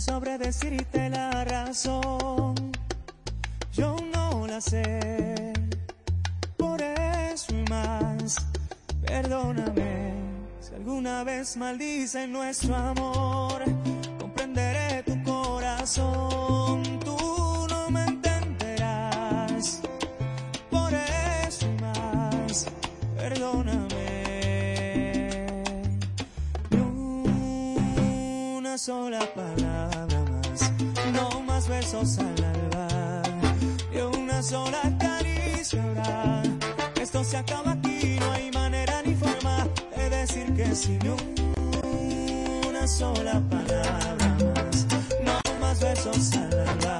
sabré decirte la razón. Yo no la sé. Por eso y más, perdóname. Si alguna vez maldicen nuestro amor, comprenderé tu corazón. Tú no me entenderás. Por eso y más, perdóname. Ni una sola palabra besos al alba. Y una sola caricia habrá. Esto se acaba aquí, no hay manera ni forma de decir que sí. Ni una sola palabra más, no más besos al alba.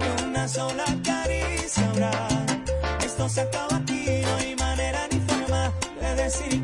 Y una sola caricia habrá. Esto se acaba aquí, no hay manera ni forma de decir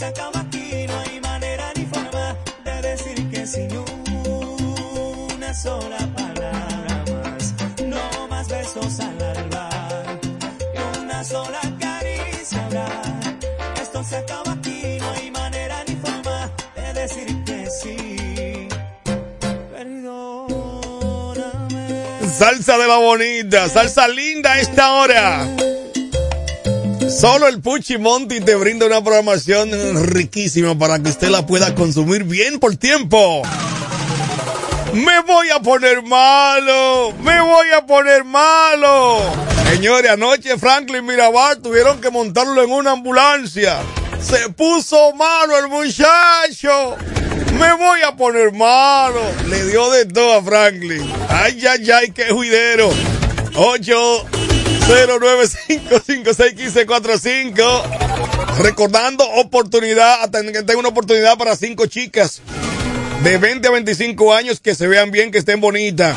Se acaba aquí, no hay manera ni forma de decir que sin una sola palabra más, no más besos al alba, una sola caricia habrá. Esto se acaba aquí, no hay manera ni forma de decir que sí. Perdóname. Salsa de la bonita, salsa linda a esta hora. Solo el Puchi Monti te brinda una programación riquísima para que usted la pueda consumir bien por tiempo. Me voy a poner malo, me voy a poner malo. Señores, anoche Franklin Mirabal tuvieron que montarlo en una ambulancia. Se puso malo el muchacho. Me voy a poner malo. Le dio de todo a Franklin. Ay, ay, ay, qué juidero. 809-556-1545. Recordando oportunidad, tengo una oportunidad para cinco chicas de 20 a 25 años que se vean bien, que estén bonitas.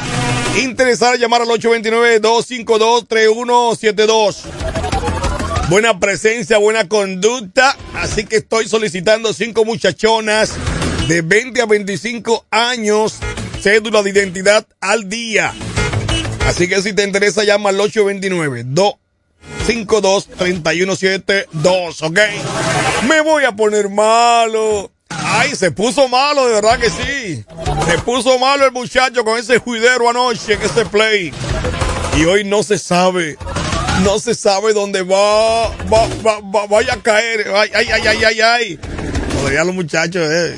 Interesar llamar al 829-252-3172. Buena presencia, buena conducta. Así que estoy solicitando cinco muchachonas de 20 a 25 años, cédula de identidad al día. Así que si te interesa, llama al 829-252-3172, ¿ok? Me voy a poner malo. Ay, se puso malo, de verdad que sí. Se puso malo el muchacho con ese juidero anoche en ese play. Y hoy no se sabe. No se sabe dónde va. Va, va, va vaya a caer. Ay, ay, ay, ay, ay, ay. Todavía los muchachos, eh.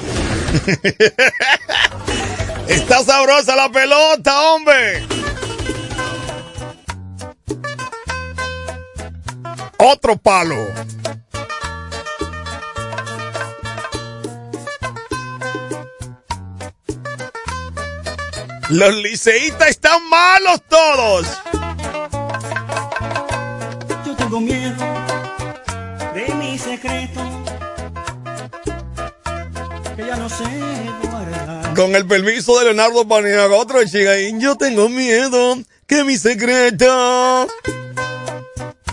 Está sabrosa la pelota, hombre. Otro palo. Los liceístas están malos todos. tengo miedo de mi secreto, que ya no sé guardar. Con el permiso de Leonardo Paniagua, otro chica, y yo tengo miedo que mi secreto.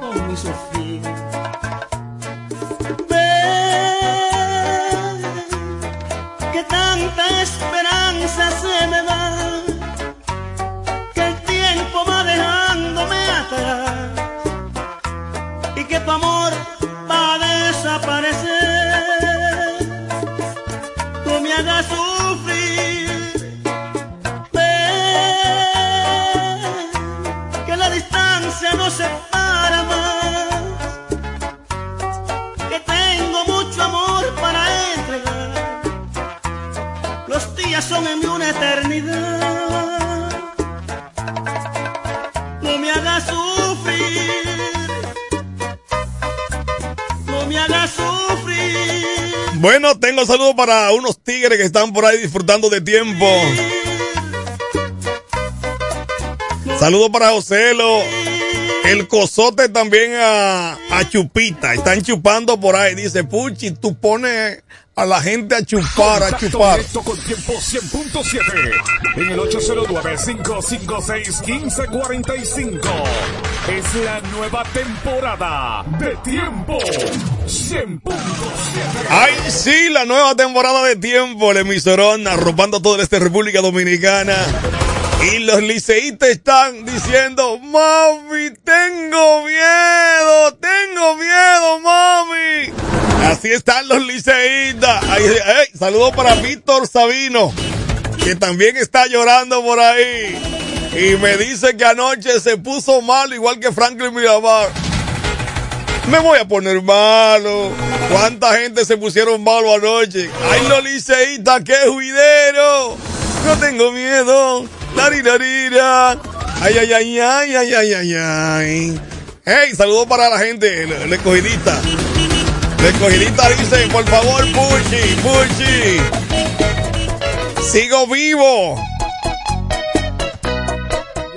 não me sofrer. Unos tigres que están por ahí disfrutando de tiempo. Saludo para Joselo. El cosote también a, a, Chupita. Están chupando por ahí. Dice, Puchi, tú pones a la gente a chupar, a chupar. con tiempo 100.7 en el 809-556-1545. Es la nueva temporada de tiempo 100.7. Ay, sí, la nueva temporada de tiempo. El emisorón arropando todo este República Dominicana. Y los liceístas están diciendo, mami, tengo miedo, tengo miedo, mami. Así están los liceístas. saludo para Víctor Sabino, que también está llorando por ahí. Y me dice que anoche se puso mal, igual que Franklin Miramar. Me voy a poner malo. ¿Cuánta gente se pusieron malo anoche? ¡Ay, los liceístas, qué juidero! No tengo miedo. Ay, ay, ay, ay, ay, ay, ay, ay. Hey, saludos para la gente, el, escogidita. El escogidita dice, por favor, Puchi, Puchi. Sigo vivo.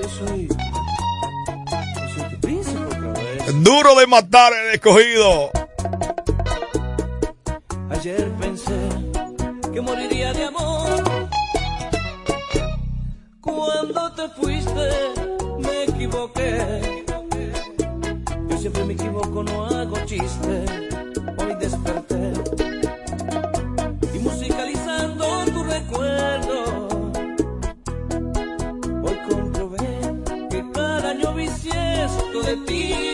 Yo soy. Yo soy tu príncipe otra vez. Duro de matar el escogido. Ayer pensé que moriría de amor cuando te fuiste me equivoqué. Yo siempre me equivoco, no hago chiste. Hoy desperté y musicalizando tu recuerdo. Hoy comprobé que cada año bisiesto de ti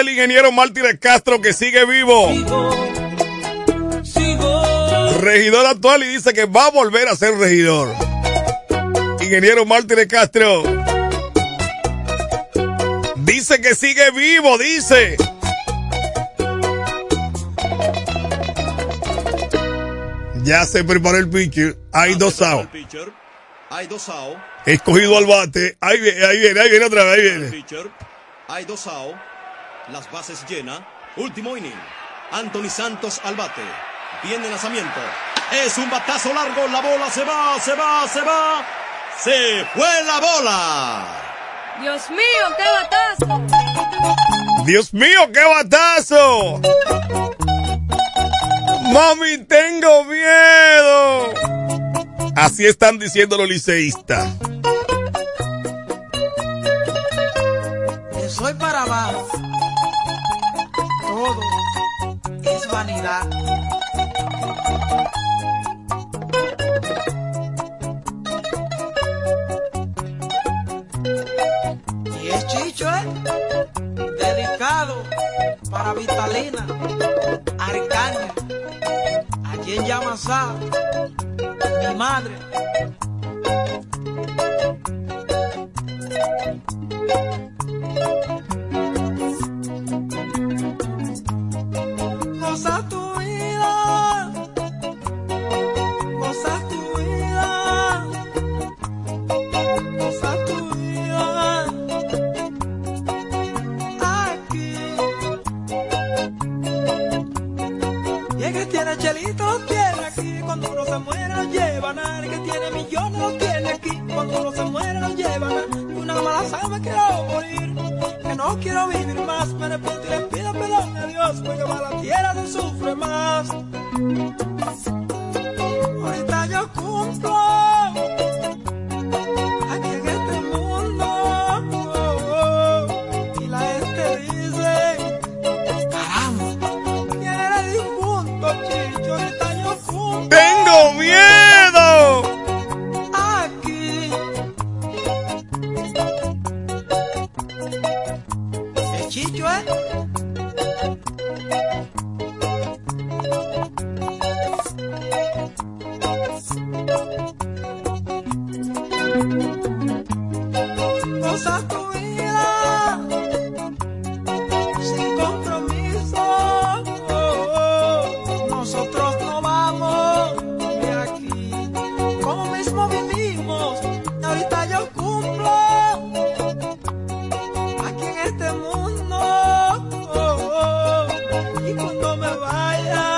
el ingeniero Martínez Castro que sigue vivo. Regidor actual y dice que va a volver a ser regidor. Ingeniero Martínez Castro. Dice que sigue vivo, dice. Ya se preparó el pitcher. Hay dos outs. Hay dos outs. Escogido al bate. Ahí viene, ahí viene, ahí viene otra vez, ahí viene. Hay dos outs las bases llena. Último inning. Anthony Santos al bate. Viene lanzamiento. Es un batazo largo. La bola se va, se va, se va. Se fue la bola. Dios mío, qué batazo. Dios mío, qué batazo. Mami, tengo miedo. Así están diciendo los liceístas. Soy para abajo. Y es chicho, ¿eh? Dedicado para Vitalina, Arcaña, allí en Yamasá, mi madre. no quiero vivir más, me arrepiento y le pido perdón a Dios, porque para la tierra se sufre más. Ahorita yo cumplo. me vaya.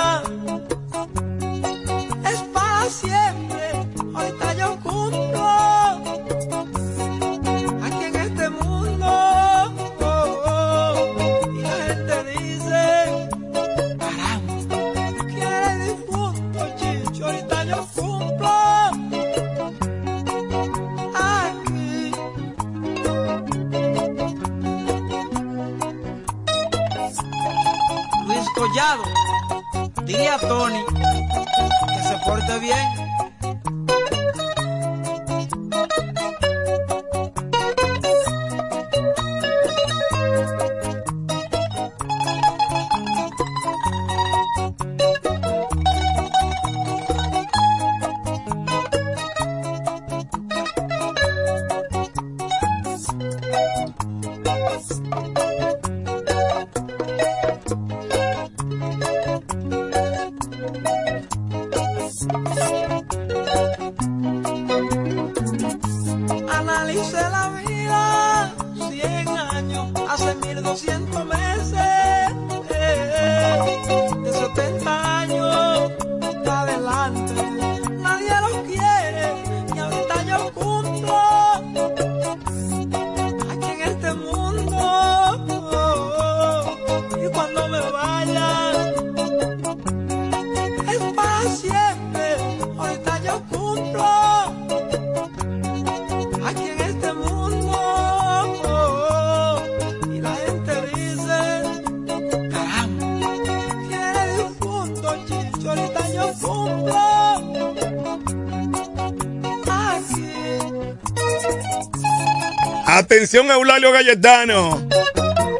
Atención, Eulalio Galletano.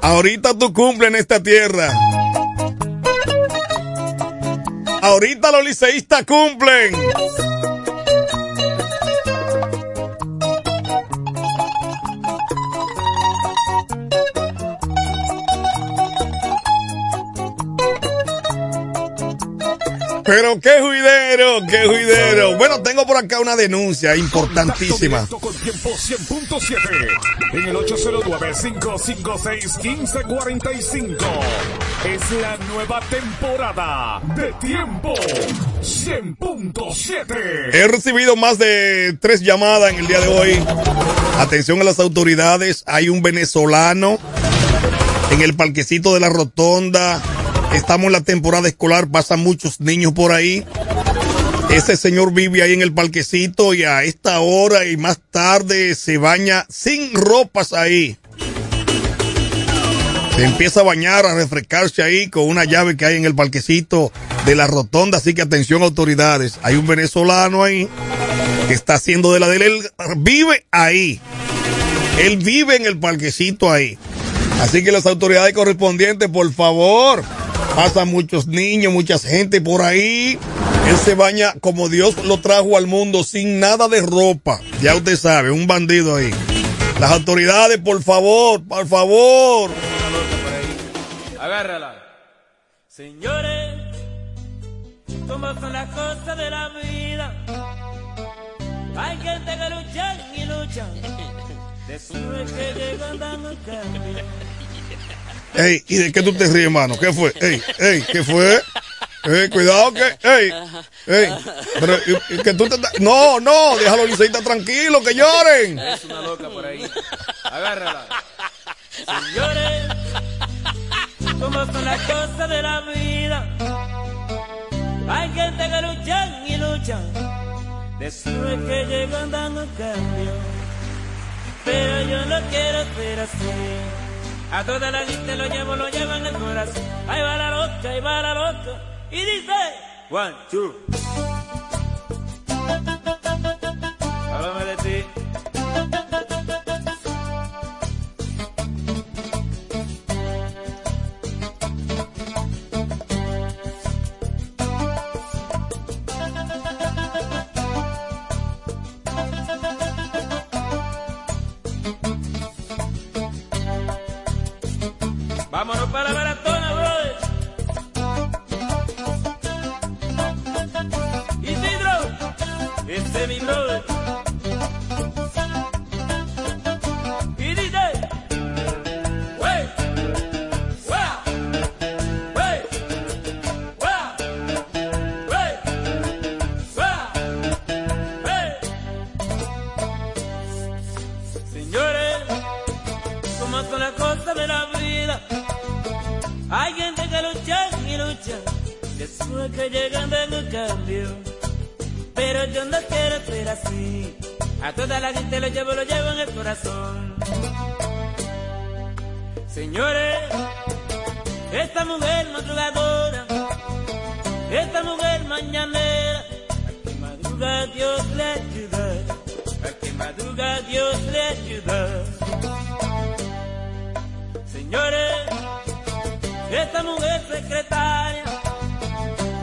Ahorita tú cumple en esta tierra. Ahorita los liceístas cumplen. Pero qué juidero, qué juidero. Bueno, tengo por acá una denuncia importantísima. Con tiempo 100.7 en el 809-556-1545. Es la nueva temporada de tiempo 100.7. He recibido más de tres llamadas en el día de hoy. Atención a las autoridades, hay un venezolano en el parquecito de la rotonda Estamos en la temporada escolar, pasan muchos niños por ahí. Ese señor vive ahí en el parquecito y a esta hora y más tarde se baña sin ropas ahí. Se empieza a bañar, a refrescarse ahí con una llave que hay en el parquecito de la rotonda. Así que atención autoridades, hay un venezolano ahí que está haciendo de la de él. él vive ahí. Él vive en el parquecito ahí. Así que las autoridades correspondientes, por favor, pasan muchos niños, mucha gente por ahí. Él se baña como Dios lo trajo al mundo, sin nada de ropa. Ya usted sabe, un bandido ahí. Las autoridades, por favor, por favor. Agárrala. Señores, ¿cómo son las cosas de la vida? Hay gente que luchan y luchan. De su que llegan dando cambio. Ey, ¿y de qué tú te ríes, hermano? ¿Qué fue? Ey, ey, ¿qué fue? Ey, cuidado que, ey, ey, pero y- y que tú te, no, no, déjalo liceita tranquilo, que lloren. Es una loca por ahí. Agárrala. Señores, ¿cómo son las cosas de la vida? Hay gente que luchan y luchan. Después que llegan dando cambio. Pero yo no quiero ser así. A toda la gente lo llevo, lo llevo en el corazón. Ahí va la loca, ahí va la loca. Y dice, one, two. Señores, esta mujer secretaria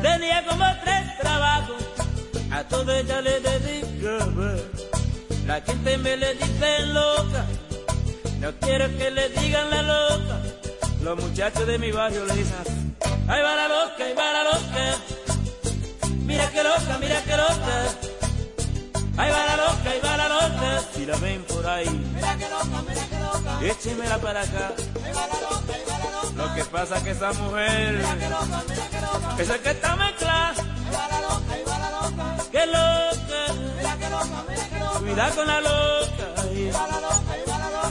tenía como tres trabajos, a todo ella le dedicaba. La gente me le dice loca, no quiero que le digan la loca. Los muchachos de mi barrio le dicen ahí va la loca, ahí va la loca. Mira que loca, mira que loca. Ahí va la loca, ahí va la loca. Si la ven por ahí, mira que Échemela para acá. Lo que pasa que esa mujer esa que está mezclada. Que loca. Cuidado con la loca.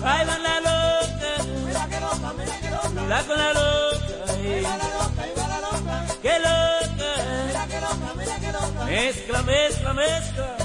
Va la loca. Cuidado con la loca. Que loca. Mezcla, mezcla, mezcla.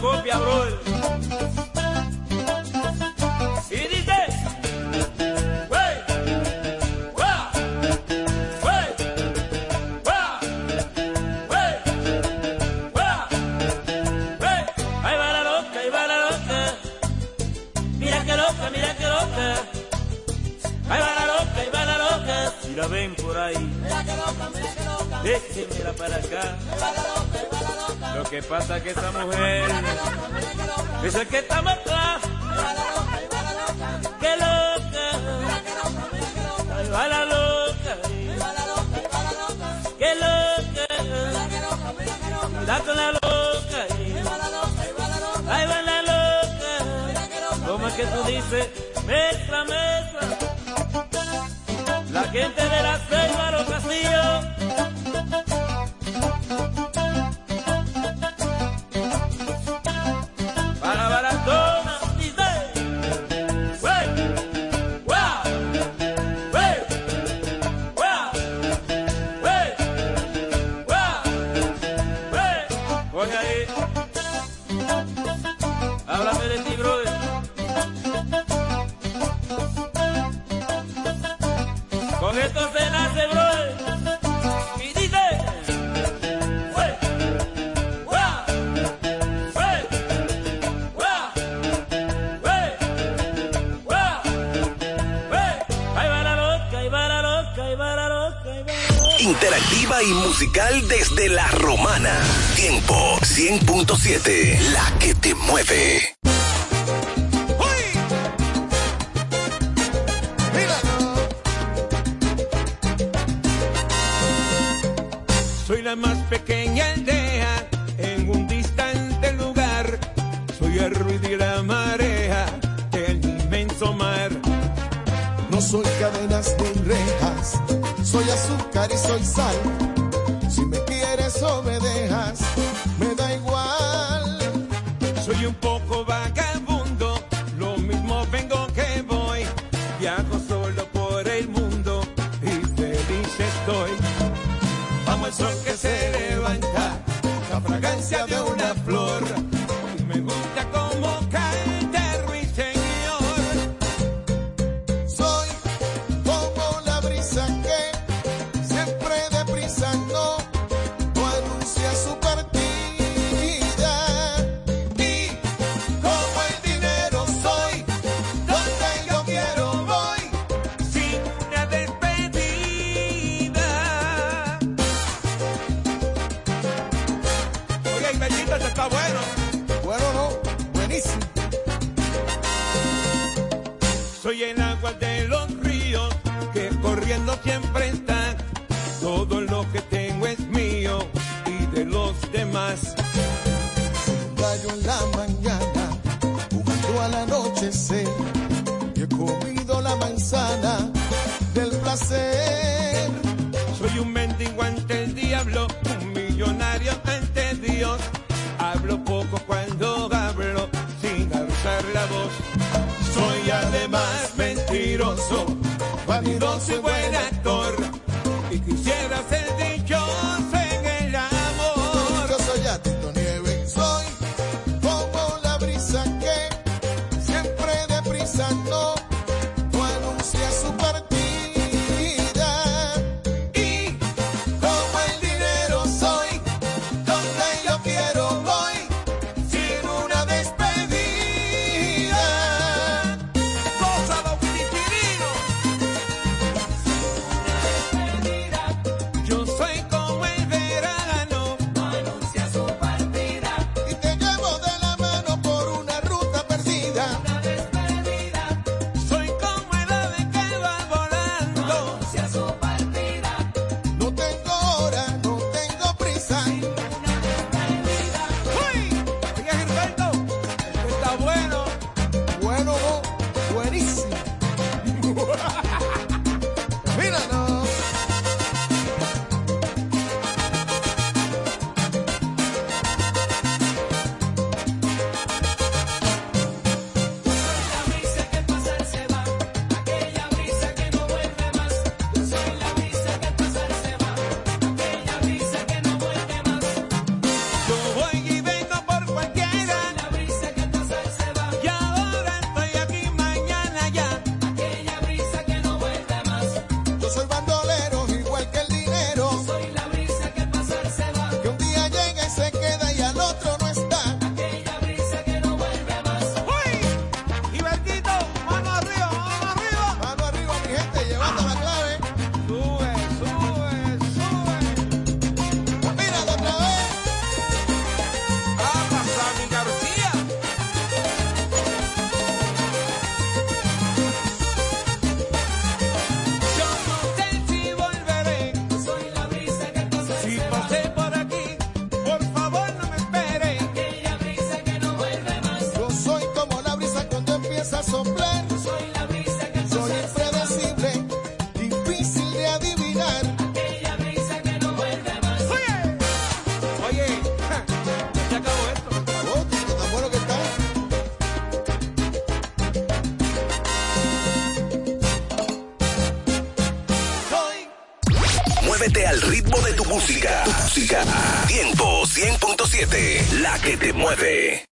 Copia, brother. informativa y musical desde La Romana. Tiempo 100.7, la que te mueve. Soy la más pequeña aldea en un distante lugar. Soy el ruido y la marea del inmenso mar. No soy cadenas de un rey soy azúcar y soy sal. Si me quieres o me dejas música, tu música. Tiempo 100.7, la que te mueve.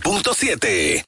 100.7.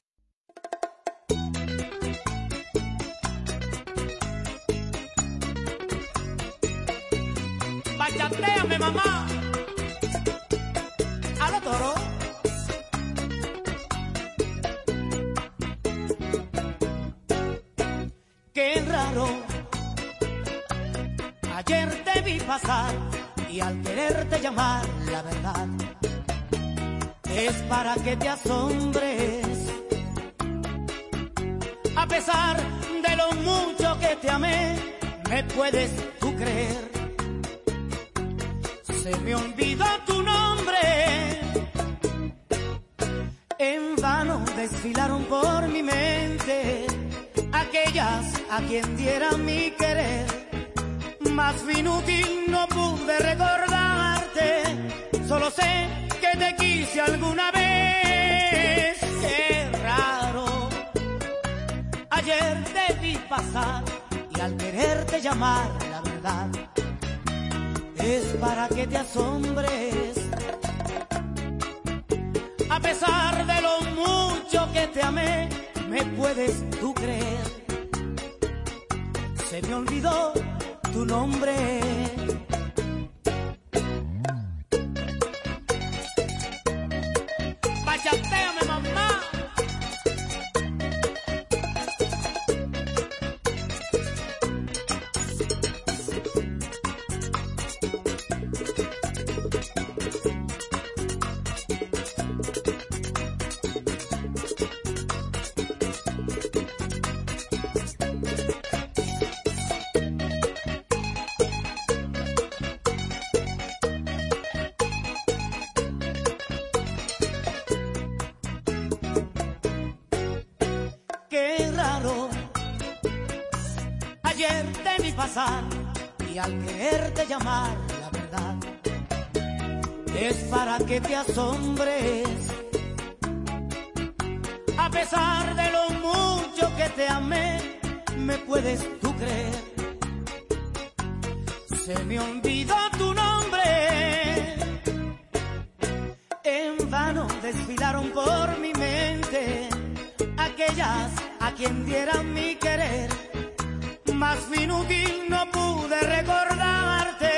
más inútil no pude recordarte,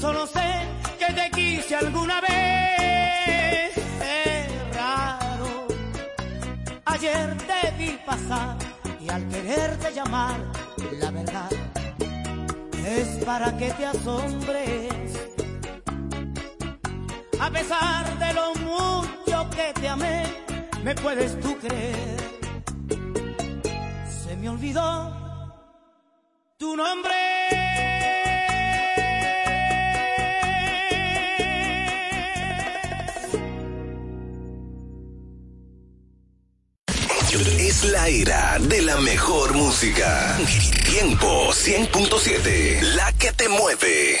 solo sé que te quise alguna vez. Raro, ayer te vi pasar y al quererte llamar, la verdad es para que te asombres. A pesar de lo mucho que te amé, me puedes tú creer. Se me olvidó tu nombre es la era de la mejor música. Tiempo 100.7, la que te mueve.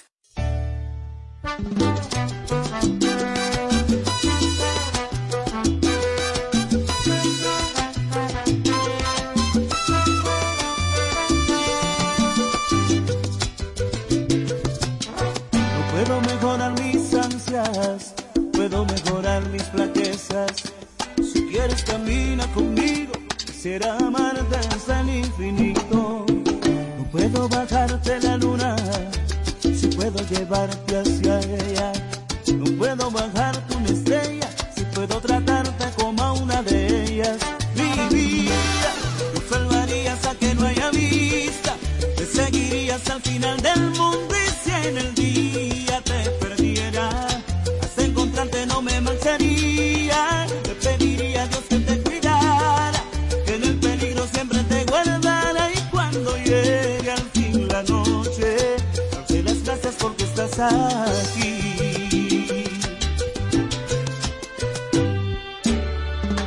aquí.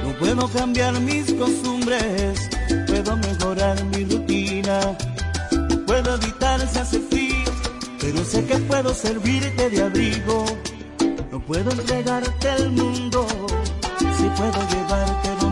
No puedo cambiar mis costumbres, puedo mejorar mi rutina, puedo evitar si hace frío, pero sé que puedo servirte de abrigo. No puedo entregarte el mundo, si puedo llevarte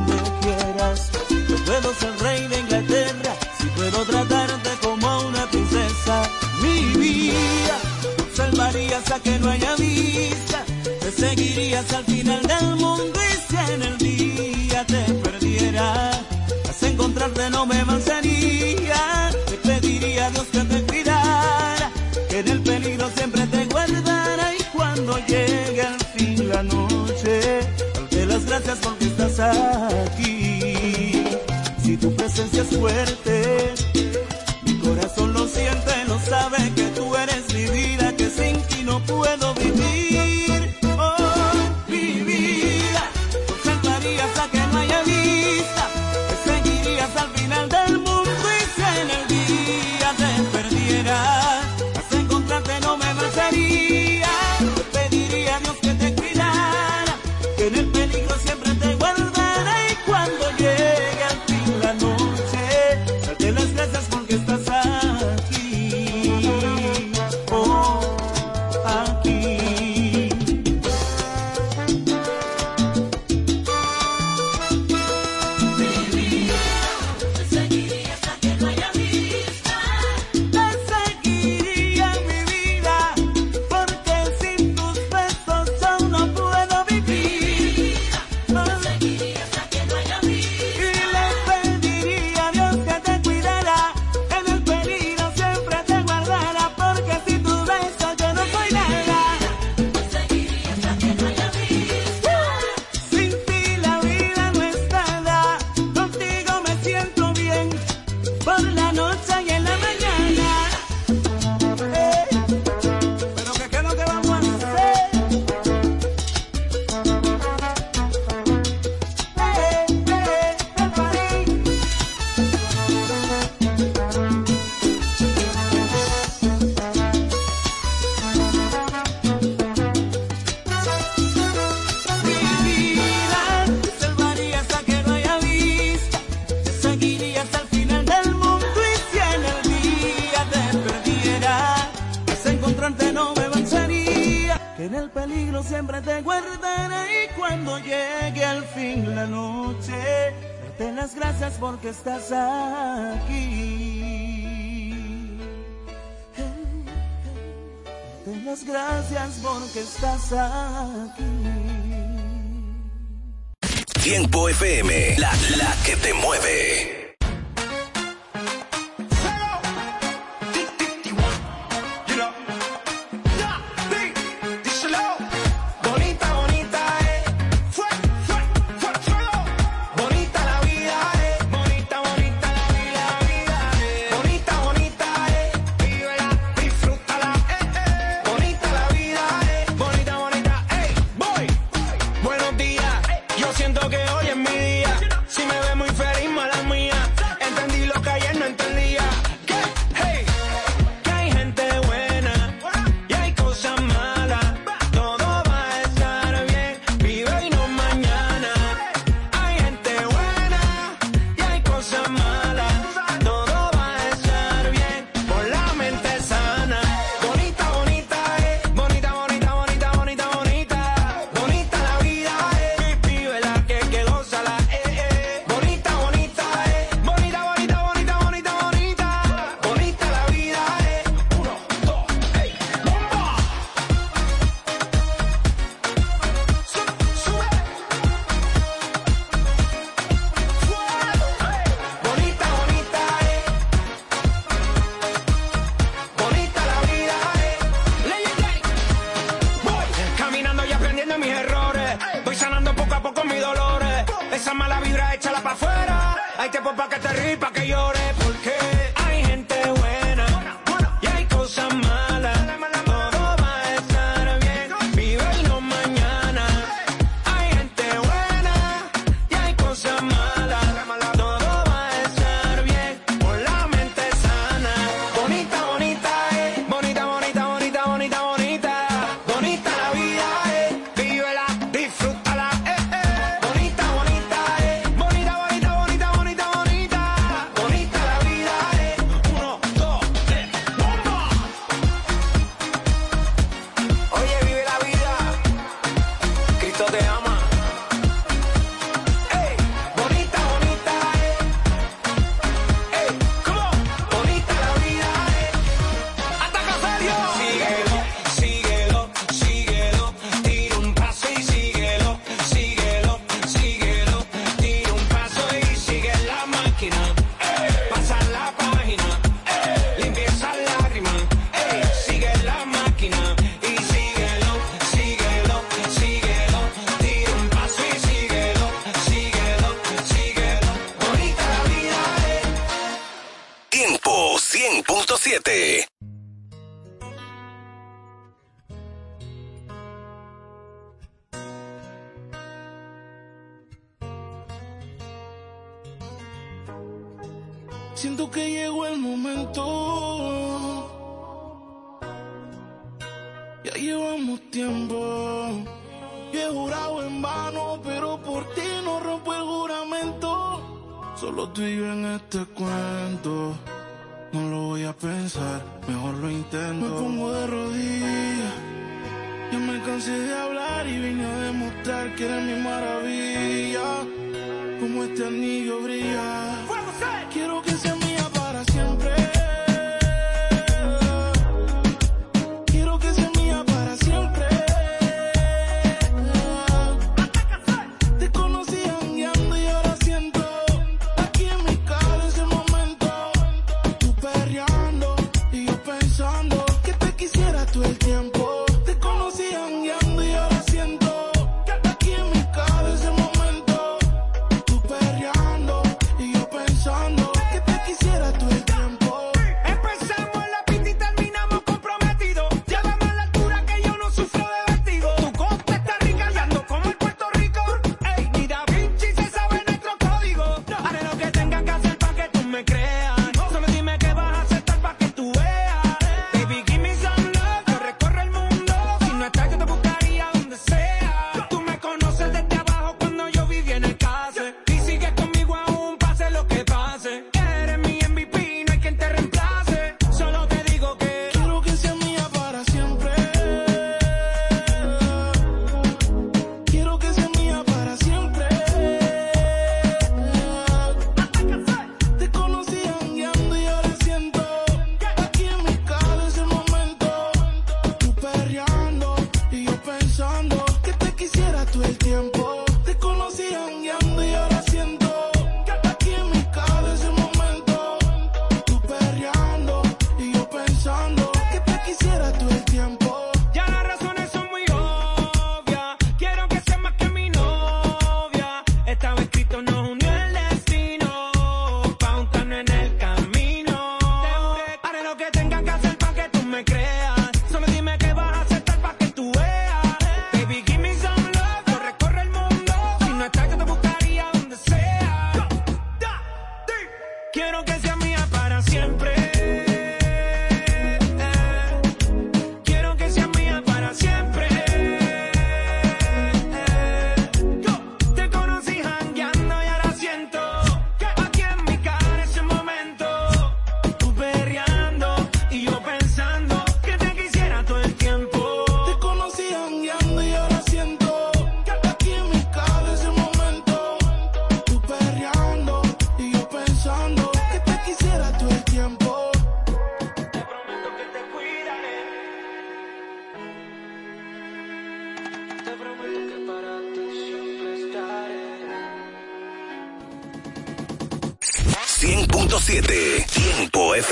al final del mundo y si en el día te perdieras, hasta encontrarte no me avanzaría, te pediría a Dios que te cuidara, que en el peligro siempre te guardara. Y cuando llegue el fin la noche, darte las gracias porque estás aquí, si tu presencia es fuerte te guardaré y cuando llegue al fin la noche, darte las gracias porque estás aquí. Te las gracias porque estás aquí. Tiempo FM, la, la que te mueve.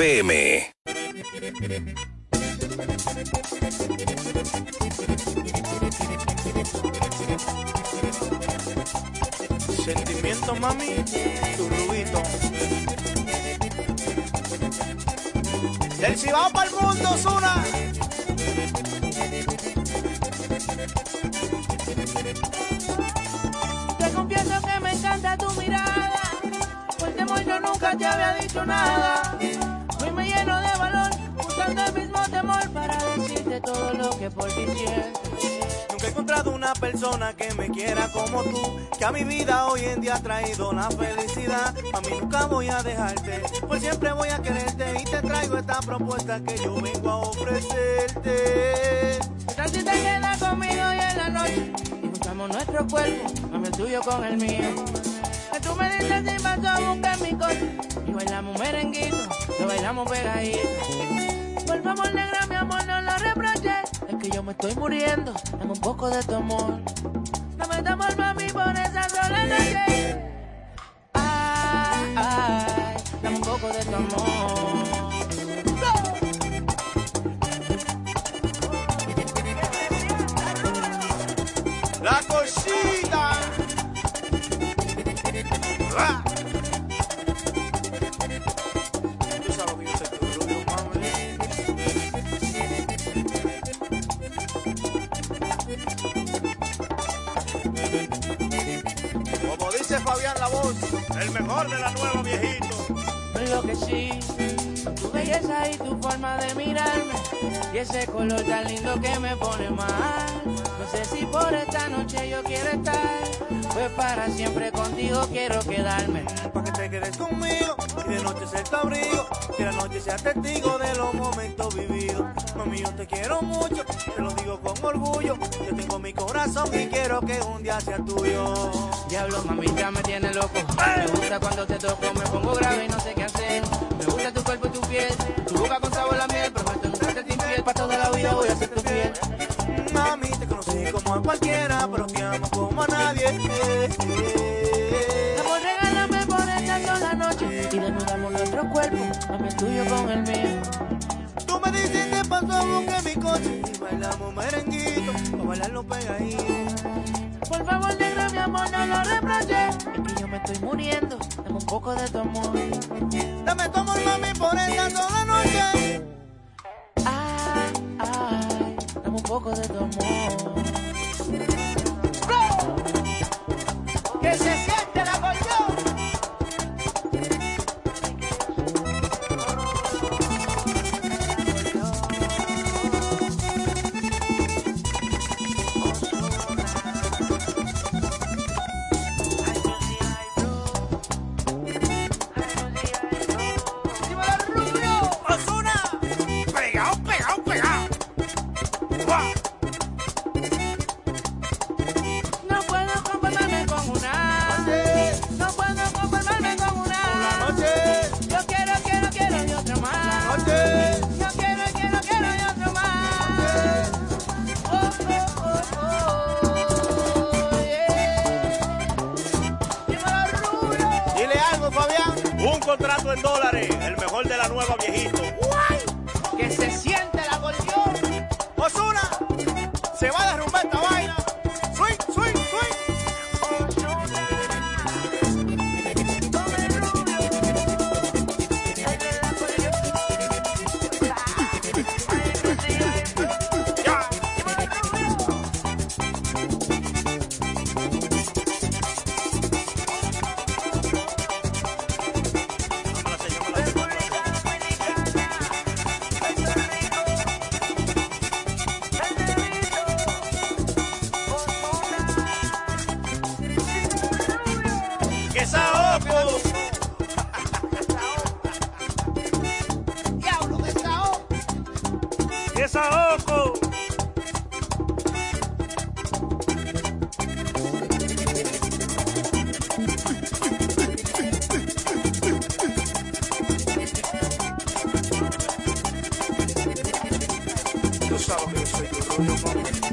FM. Nuestro cuerpo, tuyo con el mío. Que tú me dices si paso a buscar mi. Y bailamos merenguito, lo bailamos pegadito. Por favor, negra, mi amor, no lo reproches. Es que yo me estoy muriendo, dame un poco de tu amor. Pues para siempre contigo quiero quedarme. Pa' que te quedes conmigo y de noche ser tu abrigo. Que la noche sea testigo de los momentos vividos. Mami, yo te quiero mucho, te lo digo con orgullo. Yo tengo mi corazón y quiero que un día sea tuyo. Diablo, mamita, me tiene loco. Me gusta cuando te toco, me pongo grave y no sé qué hacer. Me gusta tu cuerpo y tu piel, tu boca con sabor a miel. Prometo nunca serte infiel, para toda la vida voy a ser tu fiel. Mami, te conocí como a cualquiera, pero te amo como a nadie. Eh, eh. Amor, regálame por esta sola noche y desnudamos nuestro cuerpo, mami el tuyo con el mío. Tú me dices paso a buscar mi coche y bailamos merenguito, a bailarlo pegadito. Por favor, negra, mi amor, no lo reproches. Es que yo me estoy muriendo, dame un poco de tu amor. Dame tu amor, mami, por esta sola noche. Ay, ay, dame un poco de tu amor. Tú sabes que yo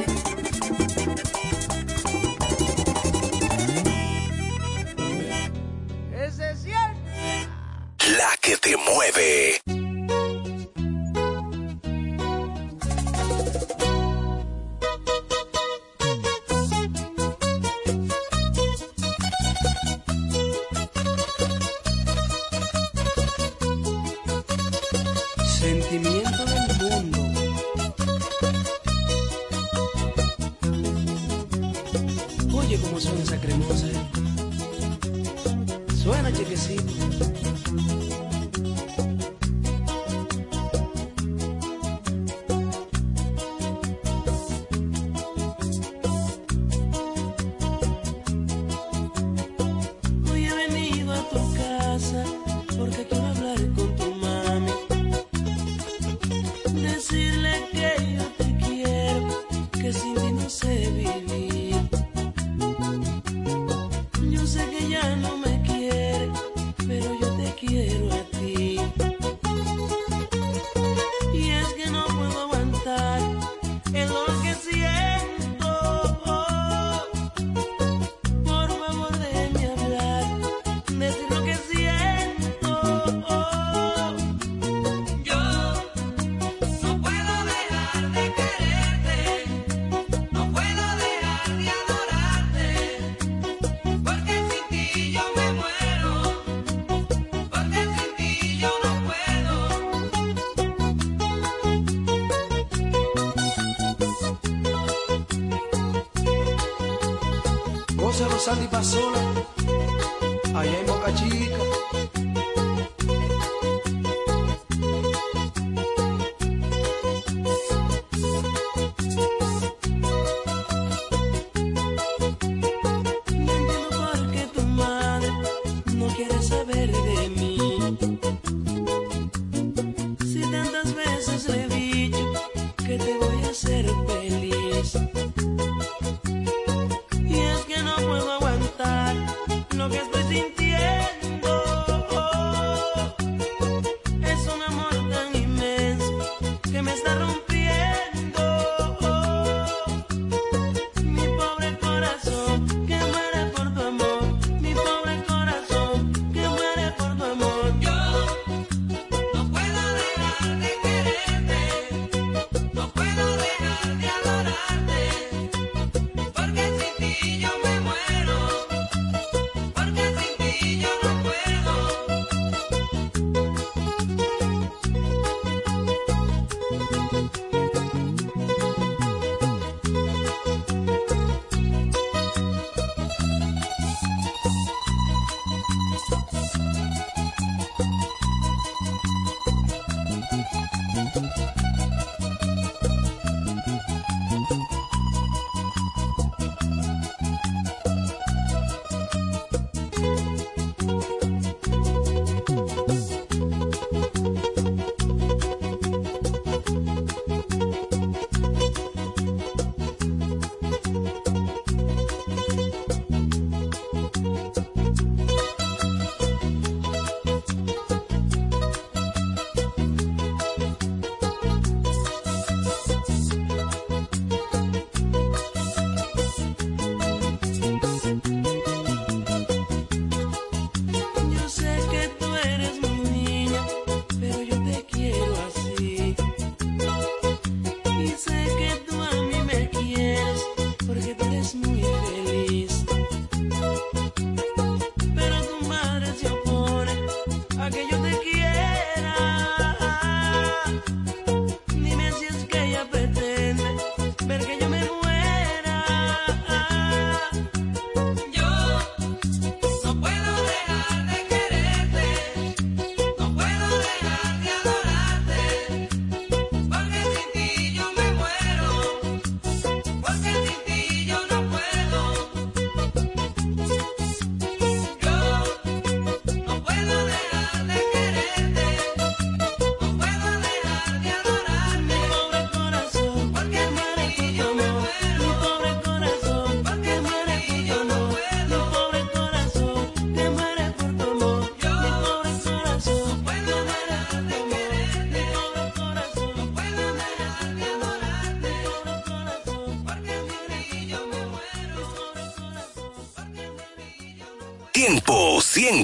sal y pasola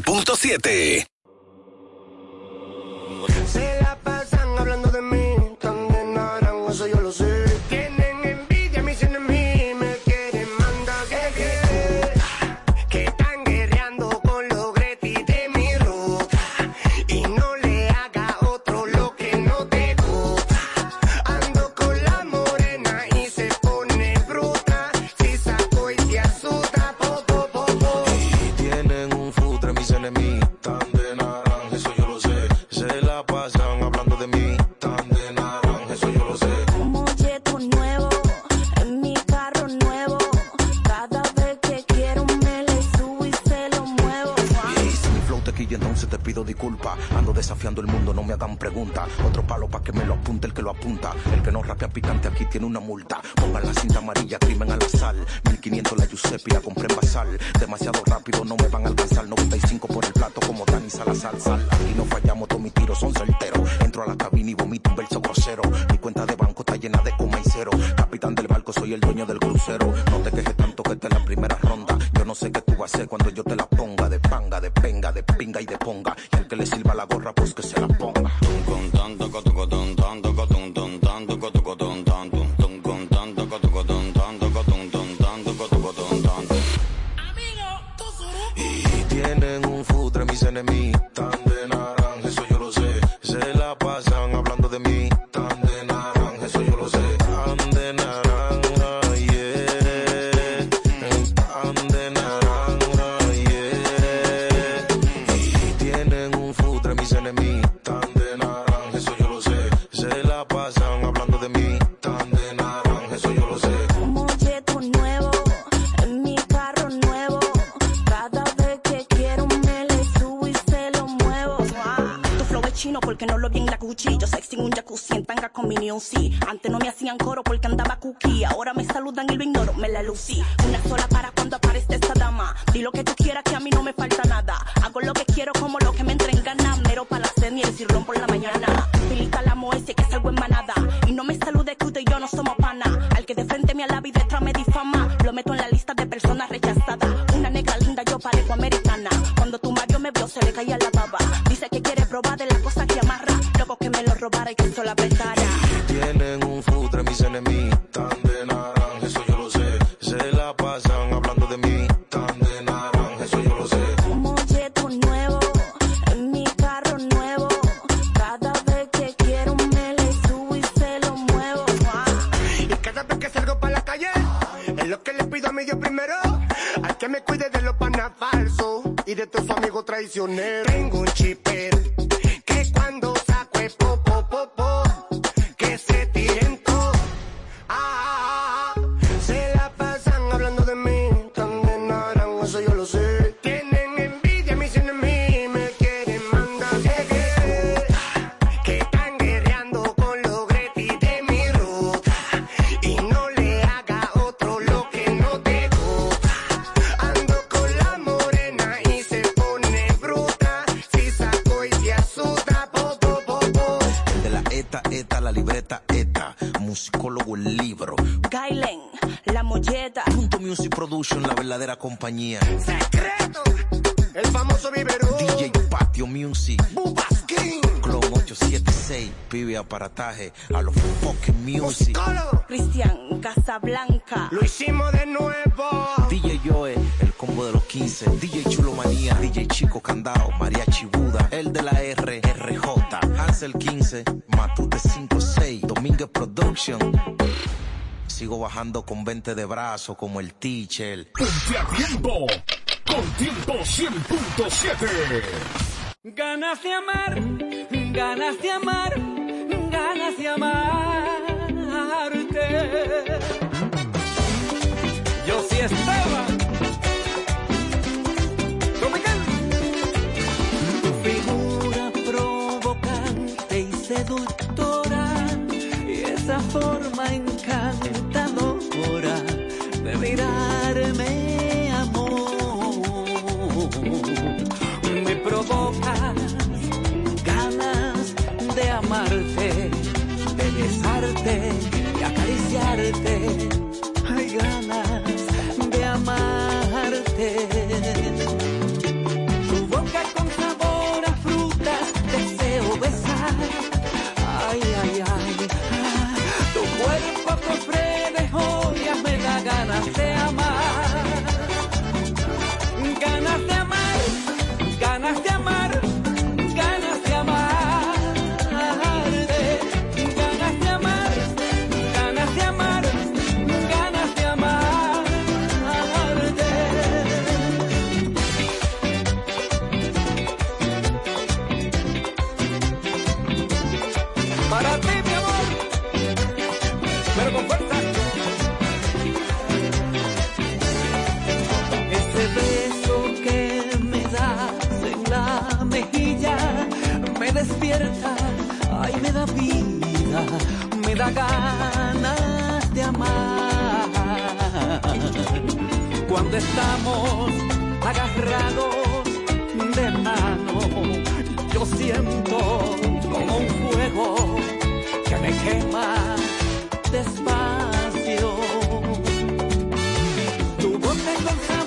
100.7. lo apunta. El que no rapea picante aquí tiene una multa. Pongan la cinta amarilla, crimen al azar. 1500 la Giuseppe, la compré en basal. Demasiado rápido, no me van a alcanzar. 95 por el plato como Dani Salazar. Sal, aquí no fallamos, todos mis tiros son certeros. Entro a la cabina y vomito un verso grosero. Mi cuenta de banco está llena de coma y cero. Capitán del barco, soy el dueño del crucero. No te quejes tanto que esta es la primera ronda. Yo no sé qué tú vas a hacer cuando yo te la ponga. De panga, de penga, de pinga y de ponga. Y el que le sirva la gorra, pues que se la Production, la verdadera compañía. Secreto, el famoso vivero. DJ Patio Music. Bubas King. Clone 876, pibe aparataje a los fucking music. Cristian Casablanca. Lo hicimos de nuevo. DJ Joe, el combo de los 15. DJ Chulomanía, DJ Chico Candao, Mariachi Buda, el de la R, RJ, Hansel 15, Matute 56, Domínguez Production sigo bajando con 20 de brazo como el teacher. Ponte a tiempo, con tiempo 100.7. Ganas de amar, ganas de amar, ganas de amarte. comprei I've been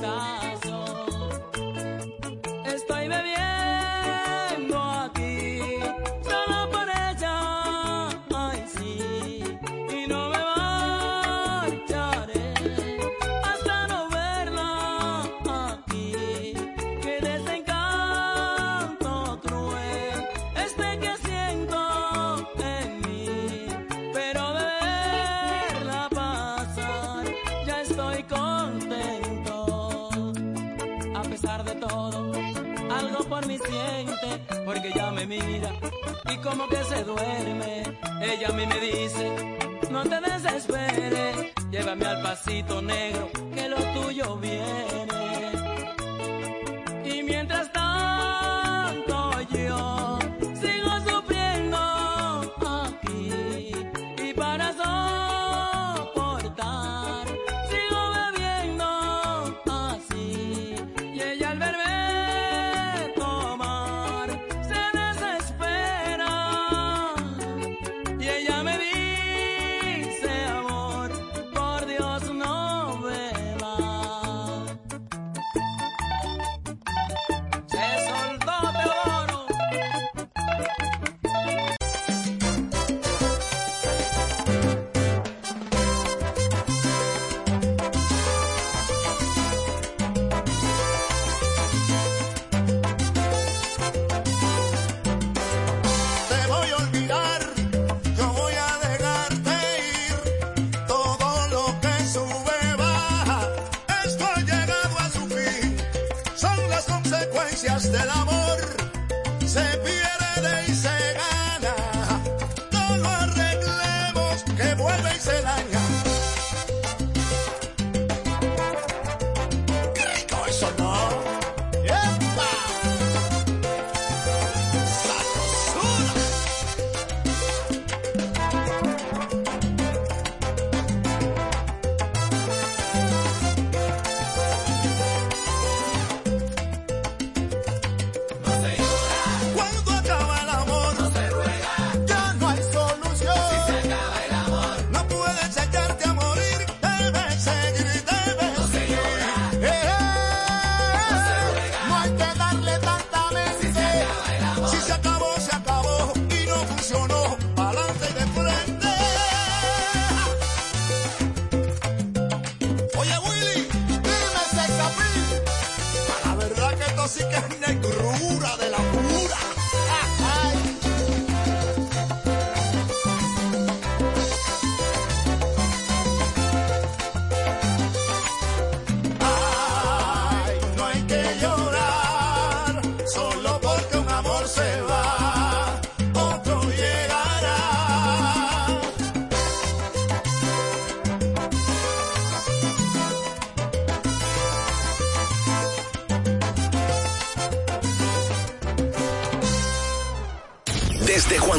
corazón. como que se duerme. Ella a mí me dice, no te desesperes, llévame al pasito negro, que lo tuyo viene.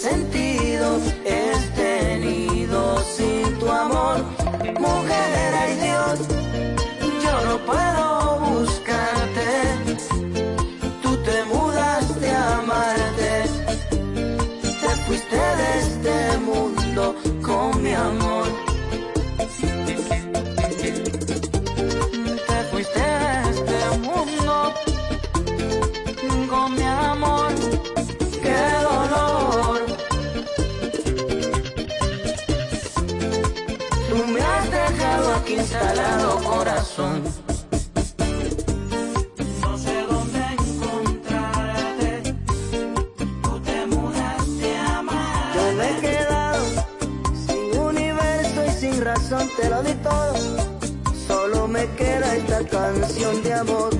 No te lo di todo. Solo me queda esta canción de amor.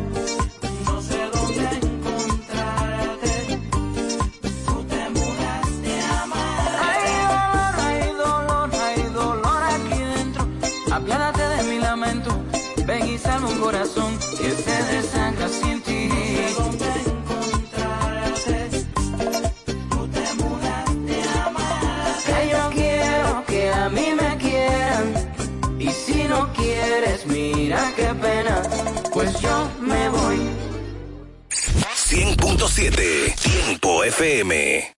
100.7 Tiempo FM.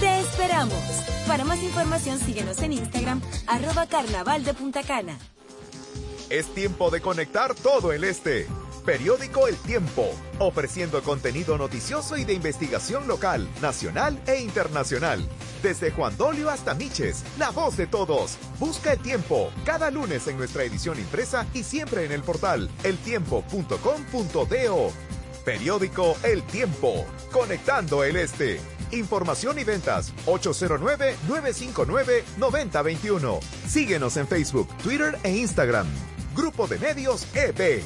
Te esperamos. Para más información síguenos en Instagram, arroba carnaval de. Es tiempo de conectar todo el este. Periódico El Tiempo, ofreciendo contenido noticioso y de investigación local, nacional e internacional. Desde Juan Dolio hasta Miches, la voz de todos. Busca El Tiempo, cada lunes en nuestra edición impresa y siempre en el portal eltiempo.com.do. Periódico El Tiempo, conectando el este. Información y ventas 809-959-9021. Síguenos en Facebook, Twitter e Instagram. Grupo de Medios E EB.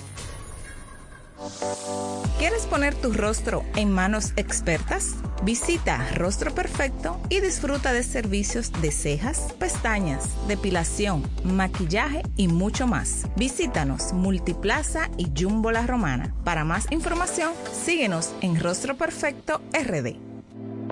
¿Quieres poner tu rostro en manos expertas? Visita Rostro Perfecto y disfruta de servicios de cejas, pestañas, depilación, maquillaje y mucho más. Visítanos Multiplaza y Jumbo La Romana. Para más información, síguenos en Rostro Perfecto RD.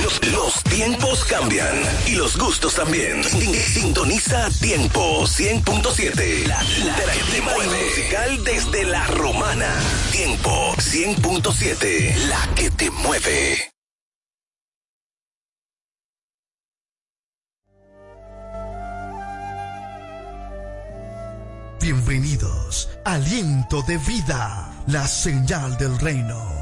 Los, tiempos cambian y los gustos también. Sin- Sintoniza Tiempo 100.7. La, la interactiva y musical desde la romana. Tiempo 100.7. La que te mueve. Bienvenidos Aliento de Vida, la señal del reino.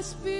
must be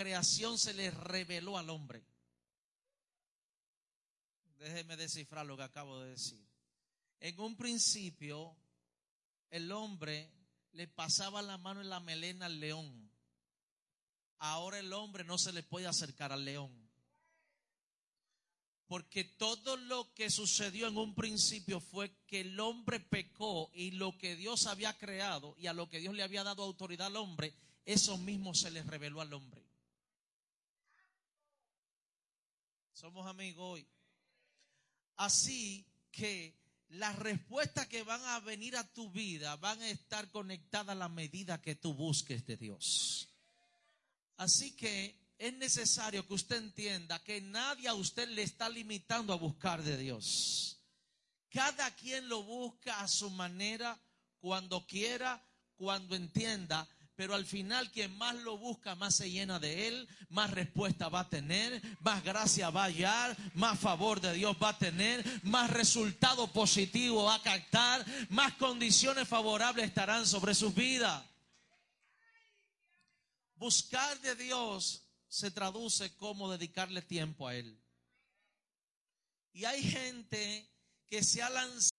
Creación se le reveló al hombre. Déjeme descifrar lo que acabo de decir. En un principio, el hombre le pasaba la mano en la melena al león. Ahora el hombre no se le puede acercar al león. Porque todo lo que sucedió en un principio fue que el hombre pecó y lo que Dios había creado y a lo que Dios le había dado autoridad al hombre, eso mismo se le reveló al hombre. Somos amigos hoy. Así que las respuestas que van a venir a tu vida van a estar conectadas a la medida que tú busques de Dios. Así que es necesario que usted entienda que nadie a usted le está limitando a buscar de Dios. Cada quien lo busca a su manera, cuando quiera, cuando entienda, pero al final quien más lo busca, más se llena de él, más respuesta va a tener, más gracia va a hallar, más favor de Dios va a tener, más resultado positivo va a captar, más condiciones favorables estarán sobre sus vidas. Buscar de Dios se traduce como dedicarle tiempo a Él. Y hay gente que se ha lanzado